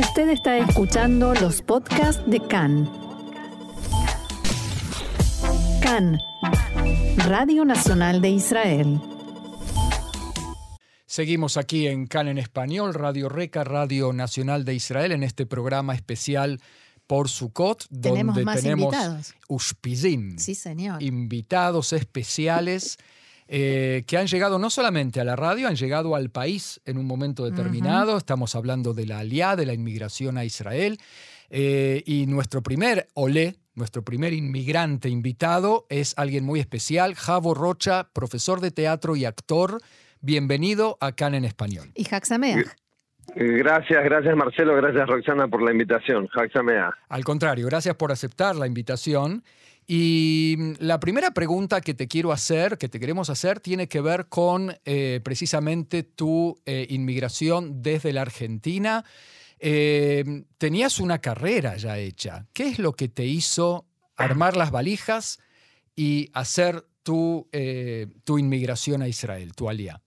Usted está escuchando los podcasts de CAN. CAN, Radio Nacional de Israel. Seguimos aquí en CAN en español, Radio Reca, Radio Nacional de Israel, en este programa especial por Sukkot, Tenemos donde más tenemos invitados. Ushpizim, Sí, señor. invitados especiales eh, que han llegado no solamente a la radio, han llegado al país en un momento determinado. Estamos hablando de la aliá, de la inmigración a Israel. Eh, y nuestro primer olé, nuestro primer inmigrante invitado es alguien muy especial, Javo Rocha, profesor de teatro y actor. Bienvenido a Can en Español. Y Haxameach. Eh, Gracias, gracias Marcelo, gracias Roxana por la invitación. Jaxamea. Al contrario, gracias por aceptar la invitación. Y mm, la primera pregunta que te quiero hacer, que te queremos hacer, tiene que ver con eh, precisamente tu eh, inmigración desde la Argentina. Eh, tenías una carrera ya hecha. ¿Qué es lo que te hizo armar las valijas y hacer tu, tu inmigración a Israel, tu alía?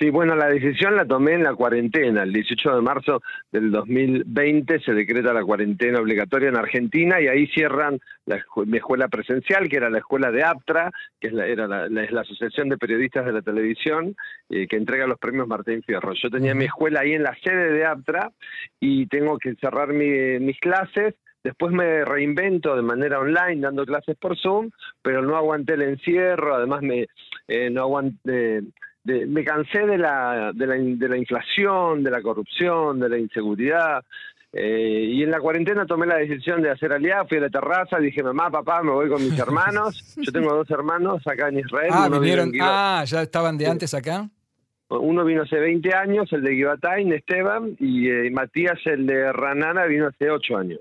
Sí, bueno, la decisión la tomé en la cuarentena. El 18 de marzo del 2020 se decreta la cuarentena obligatoria en Argentina y ahí cierran la escu- mi escuela presencial, que era la escuela de APTRA, que es la, era la, la- es la Asociación de Periodistas de la Televisión, eh, que entrega los premios Martín Fierro. Yo tenía mi escuela ahí en la sede de APTRA y tengo que cerrar mi- mis clases. Después me reinvento de manera online, dando clases por Zoom, pero no aguanté el encierro, además me eh, no aguanté, de- me cansé de la, de, la, de la inflación, de la corrupción, de la inseguridad. eh, y en la cuarentena tomé la decisión de hacer aliado, fui a la terraza, dije, mamá, papá, me voy con mis hermanos. Yo tengo dos hermanos acá en Israel. Ah, vinieron. Ah, ya estaban de antes acá. uno vino hace 20 años, el de Givatain, Esteban, y eh, Matías, el de Ranana, vino hace 8 años.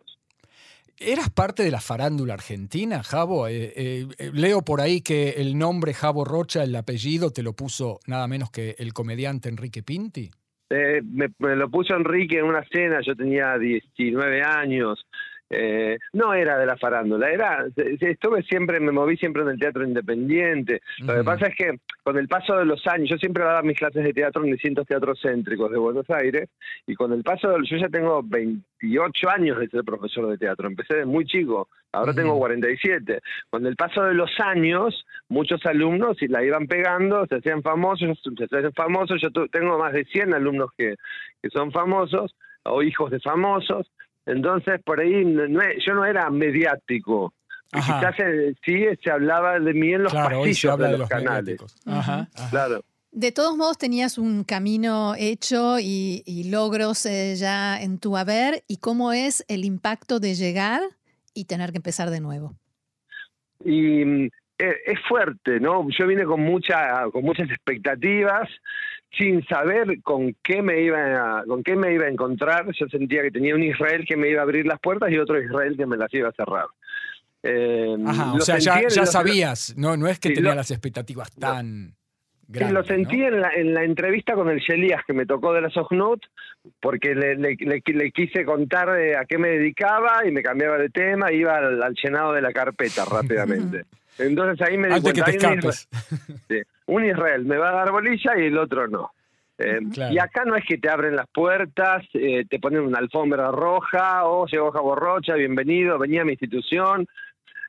¿Eras parte de la farándula argentina, Javo? Eh, eh, eh, leo por ahí que el nombre Javo Rocha, el apellido, te lo puso nada menos que el comediante Enrique Pinti. Eh, me, lo puso Enrique en una cena, yo tenía 19 años. Eh, no era de la farándula, era estuve siempre, me moví siempre en el teatro independiente. Lo que pasa es que con el paso de los años, yo siempre daba mis clases de teatro en distintos teatros céntricos de Buenos Aires, y con el paso del, yo ya tengo 28 años de ser profesor de teatro, empecé de muy chico, ahora tengo Ujú. 47. Con el paso de los años, muchos alumnos si la iban pegando, se hacían famosos, se hacían famosos, yo tengo más de 100 alumnos que, que son famosos, o hijos de famosos, entonces por ahí no- yo no era mediático. Quizás sí se hablaba de mí en los Claro, hoy se pasillos habla de de los, los canales. Ajá, ajá. Claro. De todos modos, tenías un camino hecho y, y logros eh, ya en tu haber. ¿Y cómo es el impacto de llegar y tener que empezar de nuevo? y mm, eh, es fuerte, ¿no? Yo vine con mucha, con muchas expectativas, sin saber con qué me iba a, con qué me iba a encontrar. Yo sentía que tenía un Israel que me iba a abrir las puertas y otro Israel que me las iba a cerrar. Eh, Ajá, o sea, ya, ya sabías, no, no es que Sí, tenía lo- las expectativas tan grandes. lo sentí ¿no? en, la, en la entrevista con el Shelias que me tocó de la Sognut, porque le, le- le- le quise contar de a qué me dedicaba y me cambiaba de tema, iba al, al llenado de la carpeta rápidamente. Entonces ahí me di Antes que cuenta, te hay un sí, Israel me va a dar bolilla y el otro no. Eh, Claro. Y acá no es que te abren las puertas, eh, te ponen una alfombra roja, o llegó Jabo Rocha, bienvenido, venía a mi institución.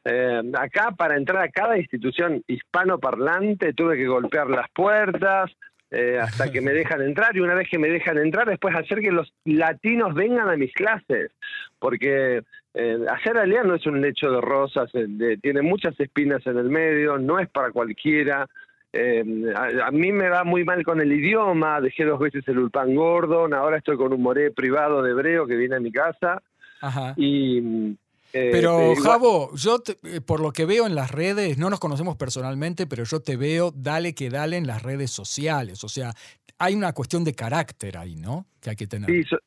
Eh, acá para entrar a cada institución hispanoparlante tuve que golpear las puertas eh, hasta que me dejan entrar y una vez que me dejan entrar después hacer que los latinos vengan a mis clases porque eh, hacer alea no es un lecho de rosas, eh, de- tiene muchas espinas en el medio, no es para cualquiera. Eh, a, a mí me va muy mal con el idioma, dejé dos veces el Ulpan Gordon, ahora estoy con un moré privado de hebreo que viene a mi casa Ajá. y... eh, Pero, eh, Javo, yo te- por lo que veo en las redes, no nos conocemos personalmente, pero yo te veo, dale que dale en las redes sociales. O sea, hay una cuestión de carácter ahí, ¿no? Que hay que tener. Sí, so-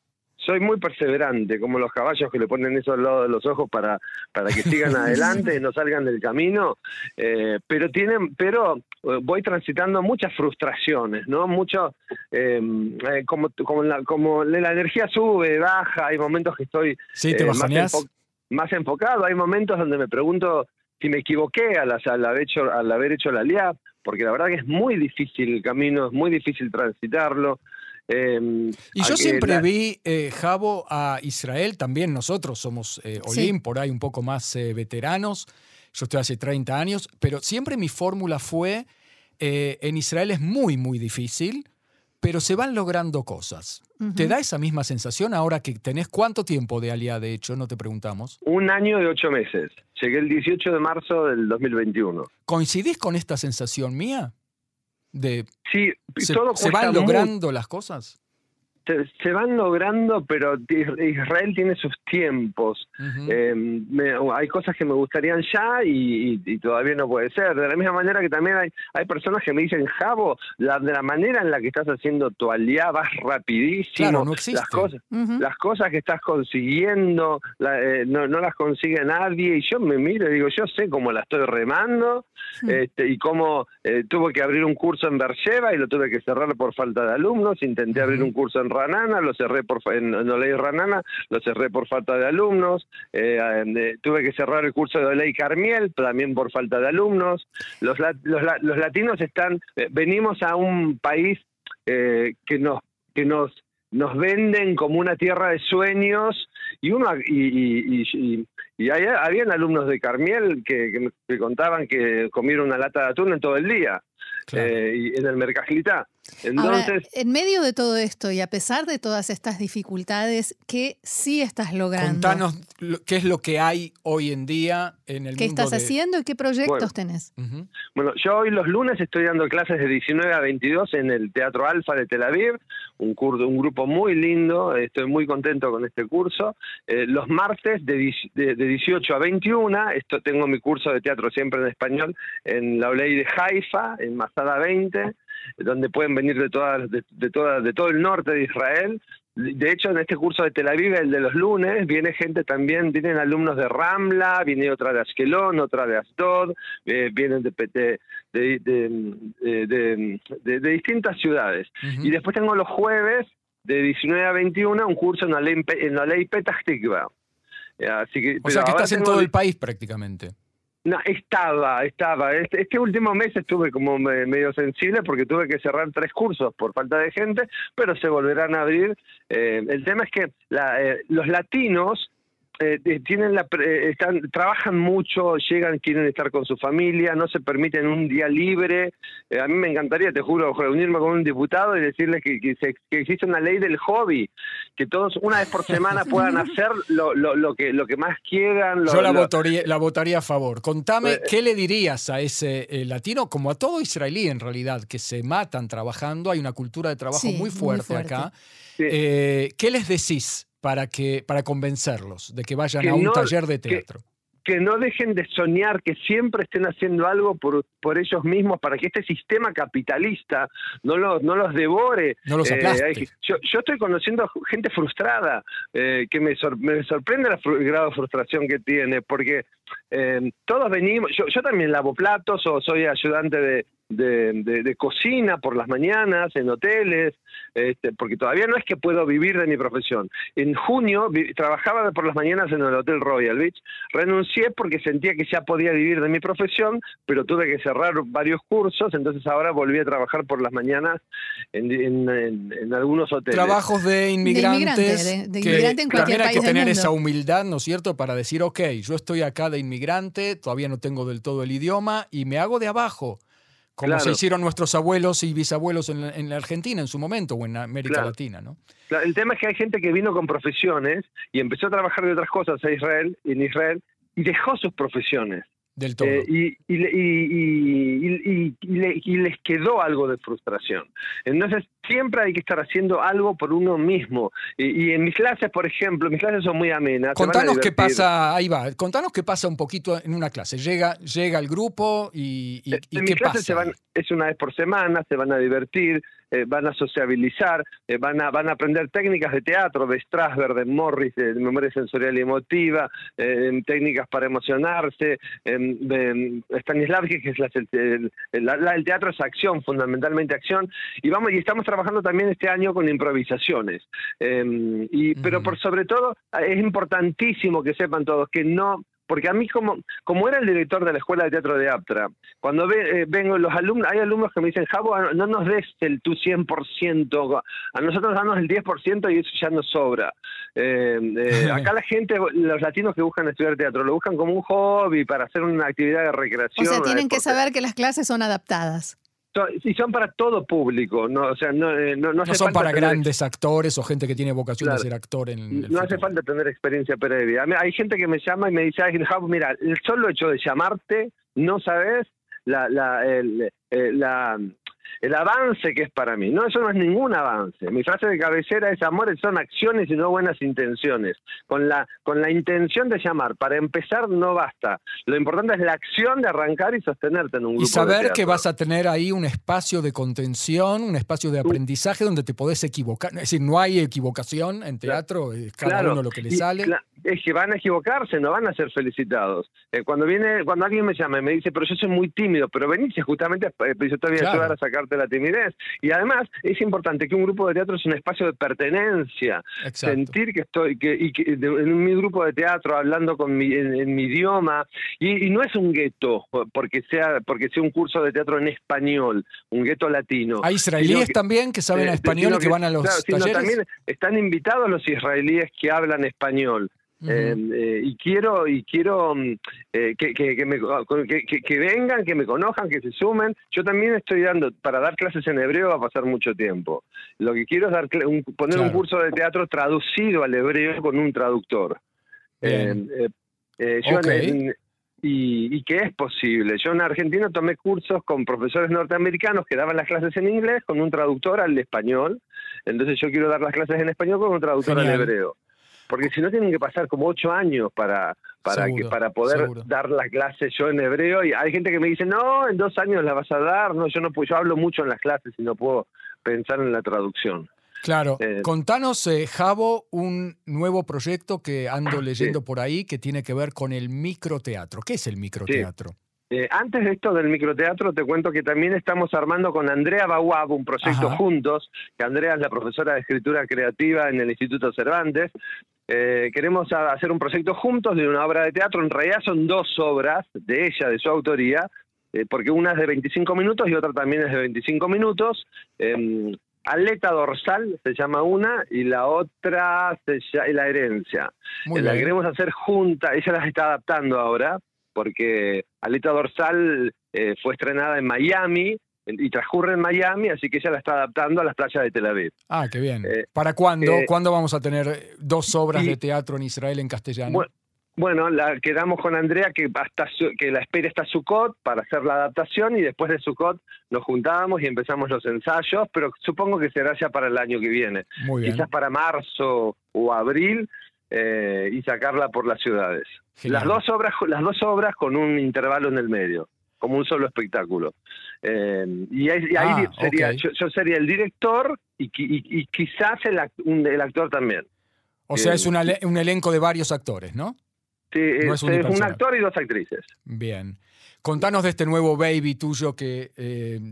soy muy perseverante, como los caballos que le ponen eso al lado de los ojos para, para que sigan adelante no salgan del camino. Eh, pero tienen, pero eh, voy transitando muchas frustraciones, ¿no? Mucho, eh, eh, como, como, la, como la energía sube, baja, hay momentos que estoy Sí, te eh, más, bajoneás. enfo- más enfocado, hay momentos donde me pregunto si me equivoqué al, al haber hecho, al haber hecho la LIAP, porque la verdad que es muy difícil el camino, es muy difícil transitarlo. Em, y yo siempre vi, eh, Javo, a Israel, también nosotros somos eh, Olim, por ahí un poco más eh, veteranos, yo estoy hace 30 años, pero siempre mi fórmula fue, en Israel es muy, muy difícil, pero se van logrando cosas. ¿Te da esa misma sensación ahora que tenés cuánto tiempo de aliada, de hecho? No te preguntamos. Un año y ocho meses. Llegué el 18 de marzo del 2021. ¿Coincidís con esta sensación mía? De, sí, se, ¿se van logrando las cosas? Se, van logrando, pero Israel tiene sus tiempos. Em, hay cosas que me gustarían ya y, todavía no puede ser. De la misma manera que también hay, hay personas que me dicen, Javo, la, de la manera en la que estás haciendo tu aliá vas rapidísimo. Claro, no existe. Las cosas, las cosas que estás consiguiendo eh, no, no, las consigue nadie. Y yo me miro y digo, yo sé cómo la estoy remando este, y cómo eh, tuve que abrir un curso en Bercheva y lo tuve que cerrar por falta de alumnos. Intenté abrir un curso en Ranana, lo cerré por en, en Ranana, lo cerré por falta de alumnos. Eh, eh, tuve que cerrar el curso de Oley Carmiel también por falta de alumnos. Los, los, los latinos están, eh, venimos a un país que nos que nos nos venden como una tierra de sueños y uno y, y, y, habían alumnos de Carmiel que, que, contaban que comieron una lata de atún en todo el día y en el Mercajilitá. Entonces, en medio de todo esto y a pesar de todas estas dificultades, ¿qué sí estás logrando? Contanos qué es lo que hay hoy en día en el ¿Qué mundo. estás haciendo y qué proyectos tenés? Bueno, yo hoy los lunes estoy dando clases de 19 a 22 en el Teatro Alfa de Tel Aviv, un, curso, un grupo muy lindo, estoy muy contento con este curso. Eh, los martes de, de, 18 a 21, esto, tengo mi curso de teatro siempre en español en la Oley de Haifa, en Masada 20 donde pueden venir de todas de, de, de todo el norte de Israel. De hecho, en este curso de Tel Aviv, el de los lunes, viene gente también, vienen alumnos de Ramla, viene otra de Ashkelon, otra de Asdod, eh, vienen de, de, de, distintas ciudades. Y después tengo los jueves, de 19 a 21, un curso en la ley, en la ley Petah Tikva. Así que, o sea que estás en todo el país prácticamente. No, estaba, estaba. Este, este, último mes estuve como medio sensible porque tuve que cerrar tres cursos por falta de gente, pero se volverán a abrir. Eh, el tema es que la, eh, los latinos eh, eh, tienen la, eh, están, trabajan mucho, llegan, quieren estar con su familia, no se permiten un día libre. a mí me encantaría, te juro, reunirme con un diputado y decirles que, que, existe una ley del hobby, que todos una vez por semana puedan hacer lo, lo, lo que, lo que más quieran. Yo la, votaría, la votaría a favor. Contame, ¿qué le dirías a ese latino, como a todo israelí en realidad, que se matan trabajando? Hay una cultura de trabajo muy, fuerte acá. ¿Qué les decís? Para, que, para convencerlos de que vayan a un taller de teatro? Que, no dejen de soñar, que siempre estén haciendo algo por, por ellos mismos para que este sistema capitalista no los, no los devore. No los eh, yo, yo, estoy conociendo gente frustrada, eh, que me, me sorprende el grado de frustración que tiene, porque eh, todos venimos, yo, yo también lavo platos o soy ayudante de, de, cocina por las mañanas en hoteles, este, porque todavía no es que puedo vivir de mi profesión. En junio trabajaba por las mañanas en el Hotel Royal Beach, renuncié porque sentía que ya podía vivir de mi profesión, pero tuve que cerrar varios cursos, entonces ahora volví a trabajar por las mañanas en, algunos hoteles. Trabajos de inmigrantes. De, inmigrante, en cualquier también hay que tener esa humildad, ¿no es cierto?, para decir, ok, yo estoy acá de inmigrante, todavía no tengo del todo el idioma y me hago de abajo como se hicieron nuestros abuelos y bisabuelos en la, Argentina en su momento o en América Latina, ¿no? El tema es que hay gente que vino con profesiones y empezó a trabajar de otras cosas a Israel, en Israel, y dejó sus profesiones. Del todo. Eh, y, y, y, les quedó algo de frustración. Entonces, siempre hay que estar haciendo algo por uno mismo. Y, en mis clases, por ejemplo, mis clases son muy amenas. Contanos qué pasa, ahí va, contanos qué pasa un poquito en una clase. Llega, llega el grupo y, y, en qué mis clases Se van, es una vez por semana, se van a divertir, eh, van a sociabilizar, eh, van, a, van a aprender técnicas de teatro, de Strasberg, de Morris, de memoria sensorial y emotiva, eh, técnicas para emocionarse, de Stanislavski, que es el, el, teatro es acción, fundamentalmente acción, y vamos y estamos trabajando también este año con improvisaciones. y, pero por sobre todo es importantísimo que sepan todos que no porque a mí como, como era el director de la Escuela de Teatro de Aptra, cuando eh, vengo los alumnos, hay alumnos que me dicen, Javo, no nos des el tu 100%, a nosotros danos el 10% y eso ya nos sobra. Eh, eh, acá la gente, los latinos que buscan estudiar teatro, lo buscan como un hobby para hacer una actividad de recreación. O sea, tienen que saber que las clases son adaptadas y son para todo público, no, o sea, no, no, son para grandes actores o gente que tiene vocación de ser actor en No hace falta tener experiencia previa. Hay gente que me llama y me dice, mira, el solo hecho de llamarte, no sabes la, la, el, eh, la el avance que es para mí. No, eso no es ningún avance. Mi frase de cabecera es amores son acciones y no buenas intenciones. Con la, con la intención de llamar, para empezar no basta. Lo importante es la acción de arrancar y sostenerte en un grupo. Y saber que vas a tener ahí un espacio de contención, un espacio de aprendizaje donde te podés equivocar. Es decir, no hay equivocación en teatro, es cada uno lo que le sale es que van a equivocarse, no van a ser felicitados. Eh, cuando viene, cuando alguien me llama y me dice, pero yo soy muy tímido, pero venís justamente, eh, yo te voy a ayudar a sacarte la timidez. Y además es importante que un grupo de teatro es un espacio de pertenencia, sentir que estoy, que, y que, en mi grupo de teatro hablando con mi, en, mi idioma, y, no es un gueto porque sea, porque sea un curso de teatro en español, un gueto latino. Hay israelíes también que saben eh, español y que, van a los talleres. también están invitados los israelíes que hablan español. Em, eh, y quiero y quiero mm, eh, que, que, me, que, vengan, que me conozcan, que se sumen. Yo también estoy dando, para dar clases en hebreo va a pasar mucho tiempo. Lo que quiero es dar poner un curso de teatro traducido al hebreo con un traductor. Em, eh, y, y, que es posible. Yo en Argentina tomé cursos con profesores norteamericanos que daban las clases en inglés con un traductor al español. Entonces yo quiero dar las clases en español con un traductor al hebreo porque si no tienen que pasar como ocho años para para que para poder dar las clases. Yo en hebreo y hay gente que me dice no en dos años la vas a dar no yo no puedo yo hablo mucho en las clases y no puedo pensar en la traducción. Claro, eh, contanos, eh, Javo, un nuevo proyecto que ando leyendo por ahí que tiene que ver con el microteatro. ¿Qué es el microteatro? Eh, antes de esto del microteatro, te cuento que también estamos armando con Andrea Bawab un proyecto juntos, que Andrea es la profesora de escritura creativa en el Instituto Cervantes. Eh, queremos hacer un proyecto juntos de una obra de teatro. En realidad son dos obras de ella, de su autoría, eh, porque una es de 25 minutos y otra también es de 25 minutos. Em, Aleta dorsal se llama una y la otra se llama La herencia. la queremos hacer junta, ella las está adaptando ahora porque Aleta Dorsal eh, fue estrenada en Miami y transcurre en Miami, así que ella la está adaptando a las playas de Tel Aviv. Ah, qué bien. Eh, ¿Para cuándo? Eh, ¿Cuándo vamos a tener dos obras de teatro en Israel en castellano? Bueno, la quedamos con Andrea que hasta que la espera hasta Sukkot para hacer la adaptación y después de Sukkot nos juntábamos y empezamos los ensayos, pero supongo que será ya para el año que viene. Quizás para marzo o abril eh, y sacarla por las ciudades. Las dos obras, las dos obras con un intervalo en el medio, como un solo espectáculo. Eh, y, ahí, ah, sería, yo, sería el director y, y, quizás el, el, actor también. O sea, es eh, un, elenco de varios actores, ¿no? Sí, es, un actor y dos actrices. Bien. Contanos de este nuevo baby tuyo que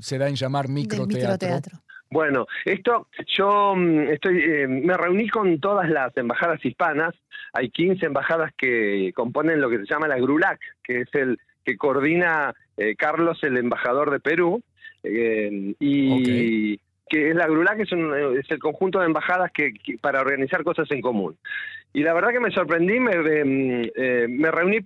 se da en llamar microteatro. Bueno, esto yo mm, estoy, eh, me reuní con todas las embajadas hispanas. Hay 15 embajadas que componen lo que se llama la GRULAC, que es el que coordina eh, Carlos, el embajador de Perú, eh, y que es la GRULAC es, es el conjunto de embajadas que, para organizar cosas en común. Y la verdad que me sorprendí, me, me reuní,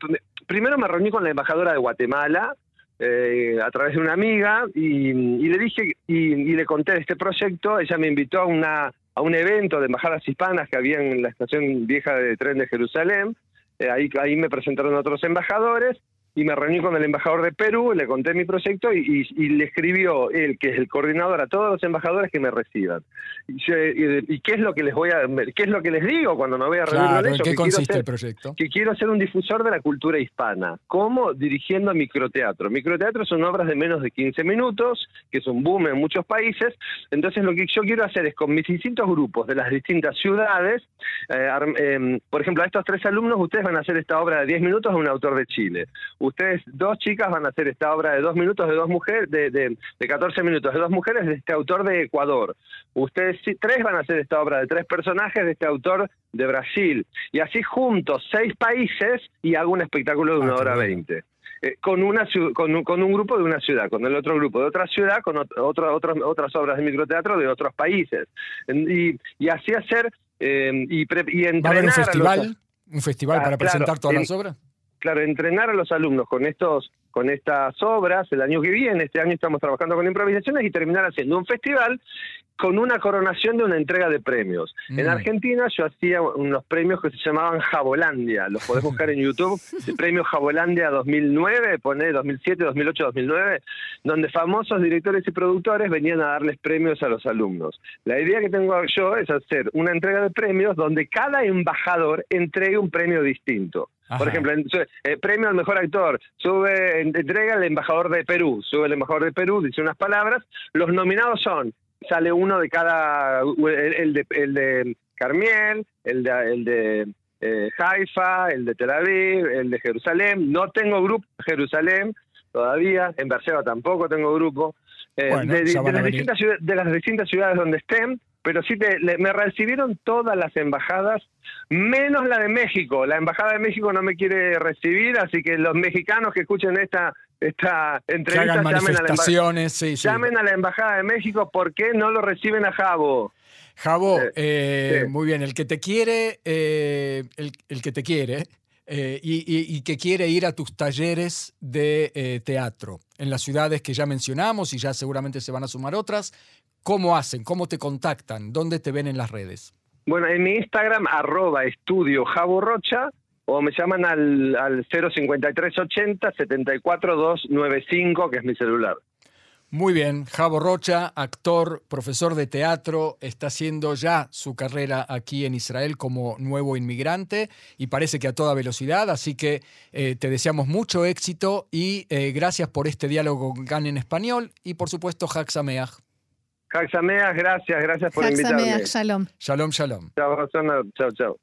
primero me reuní con la embajadora de Guatemala, eh, a través de una amiga y, le dije y, le conté de este proyecto. Ella me invitó a, una, a un evento de embajadas hispanas que había en la estación vieja de tren de Jerusalén. Eh, ahí, ahí me presentaron otros embajadores y me reuní con el embajador de Perú, le conté mi proyecto y, le escribió él, que es el coordinador, a todos los embajadores que me reciban. Y, qué es lo que les voy a, qué es lo que les digo cuando me voy a reunir con ellos? ¿Qué consiste el proyecto? Que quiero ser un difusor de la cultura hispana. ¿Cómo? Dirigiendo microteatro. Microteatro son obras de menos de 15 minutos, que es un boom en muchos países. Entonces lo que yo quiero hacer es con mis distintos grupos de las distintas ciudades, eh, em, por ejemplo, a estos tres alumnos ustedes van a hacer esta obra de 10 minutos a un autor de Chile ustedes, dos chicas, van a hacer esta obra de dos minutos de dos mujeres, de, de, de 14 minutos de dos mujeres de este autor de Ecuador. Ustedes tres van a hacer esta obra de tres personajes de este autor de Brasil. Y así juntos, seis países, y hago un espectáculo de una Ah, hora veinte. Eh, con, una, con, un, con un grupo de una ciudad, con el otro grupo de otra ciudad, con ot- otro- otros- otras obras de microteatro de otros países. Y, y así hacer eh, y, pre- y ¿Va a entrenar haber un a los- festival? ¿Un festival Ah, para claro, presentar todas en- las obras? Claro, entrenar a los alumnos con estos con estas obras el año que viene, este año estamos trabajando con improvisaciones y terminar haciendo un festival con una coronación de una entrega de premios. En Mm. Argentina yo hacía unos premios que se llamaban Jabolandia, los podés buscar en YouTube, el premio Jabolandia 2009, pone 2007, 2008, 2009, donde famosos directores y productores venían a darles premios a los alumnos. La idea que tengo yo es hacer una entrega de premios donde cada embajador entregue un premio distinto. Por ejemplo, eh, premio al mejor actor, sube, en- entrega el embajador de Perú, sube el embajador de Perú, dice unas palabras, los nominados son, sale uno de cada, el, el de, el de Carmiel, el de, el de eh, Haifa, el de Tel Aviv, el de Jerusalén, no tengo grupo en Jerusalén todavía, en Berseba tampoco tengo grupo, eh, Bueno, de, de- las distintas ciudades, de las distintas ciudades donde estén, pero sí te- le- me recibieron todas las embajadas, menos la de México. La embajada de México no me quiere recibir, así que los mexicanos que escuchen esta esta entrevista hagan llamen a, la sí, sí. llamen a la embajada de México. ¿Por qué no lo reciben a Jabo? Jabo, Eh, eh, muy bien, el que te quiere, eh, el, el que te quiere eh, y, y- y que quiere ir a tus talleres de teatro en las ciudades que ya mencionamos y ya seguramente se van a sumar otras, ¿cómo hacen? ¿Cómo te contactan? ¿Dónde te ven en las redes? Bueno, en mi Instagram, arroba estudio Jabo Rocha, o me llaman al, al 05380 74295, que es mi celular. Muy bien, Javo Rocha, actor, profesor de teatro, está haciendo ya su carrera aquí en Israel como nuevo inmigrante y parece que a toda velocidad, así que eh, te deseamos mucho éxito y eh, gracias por este diálogo con GAN en español y por supuesto Hag Sameach. Jaxameas, gracias, gracias por Hag invitarme. Sameach, Shalom. Shalom, shalom. Chao, Rosana. Chao, chao.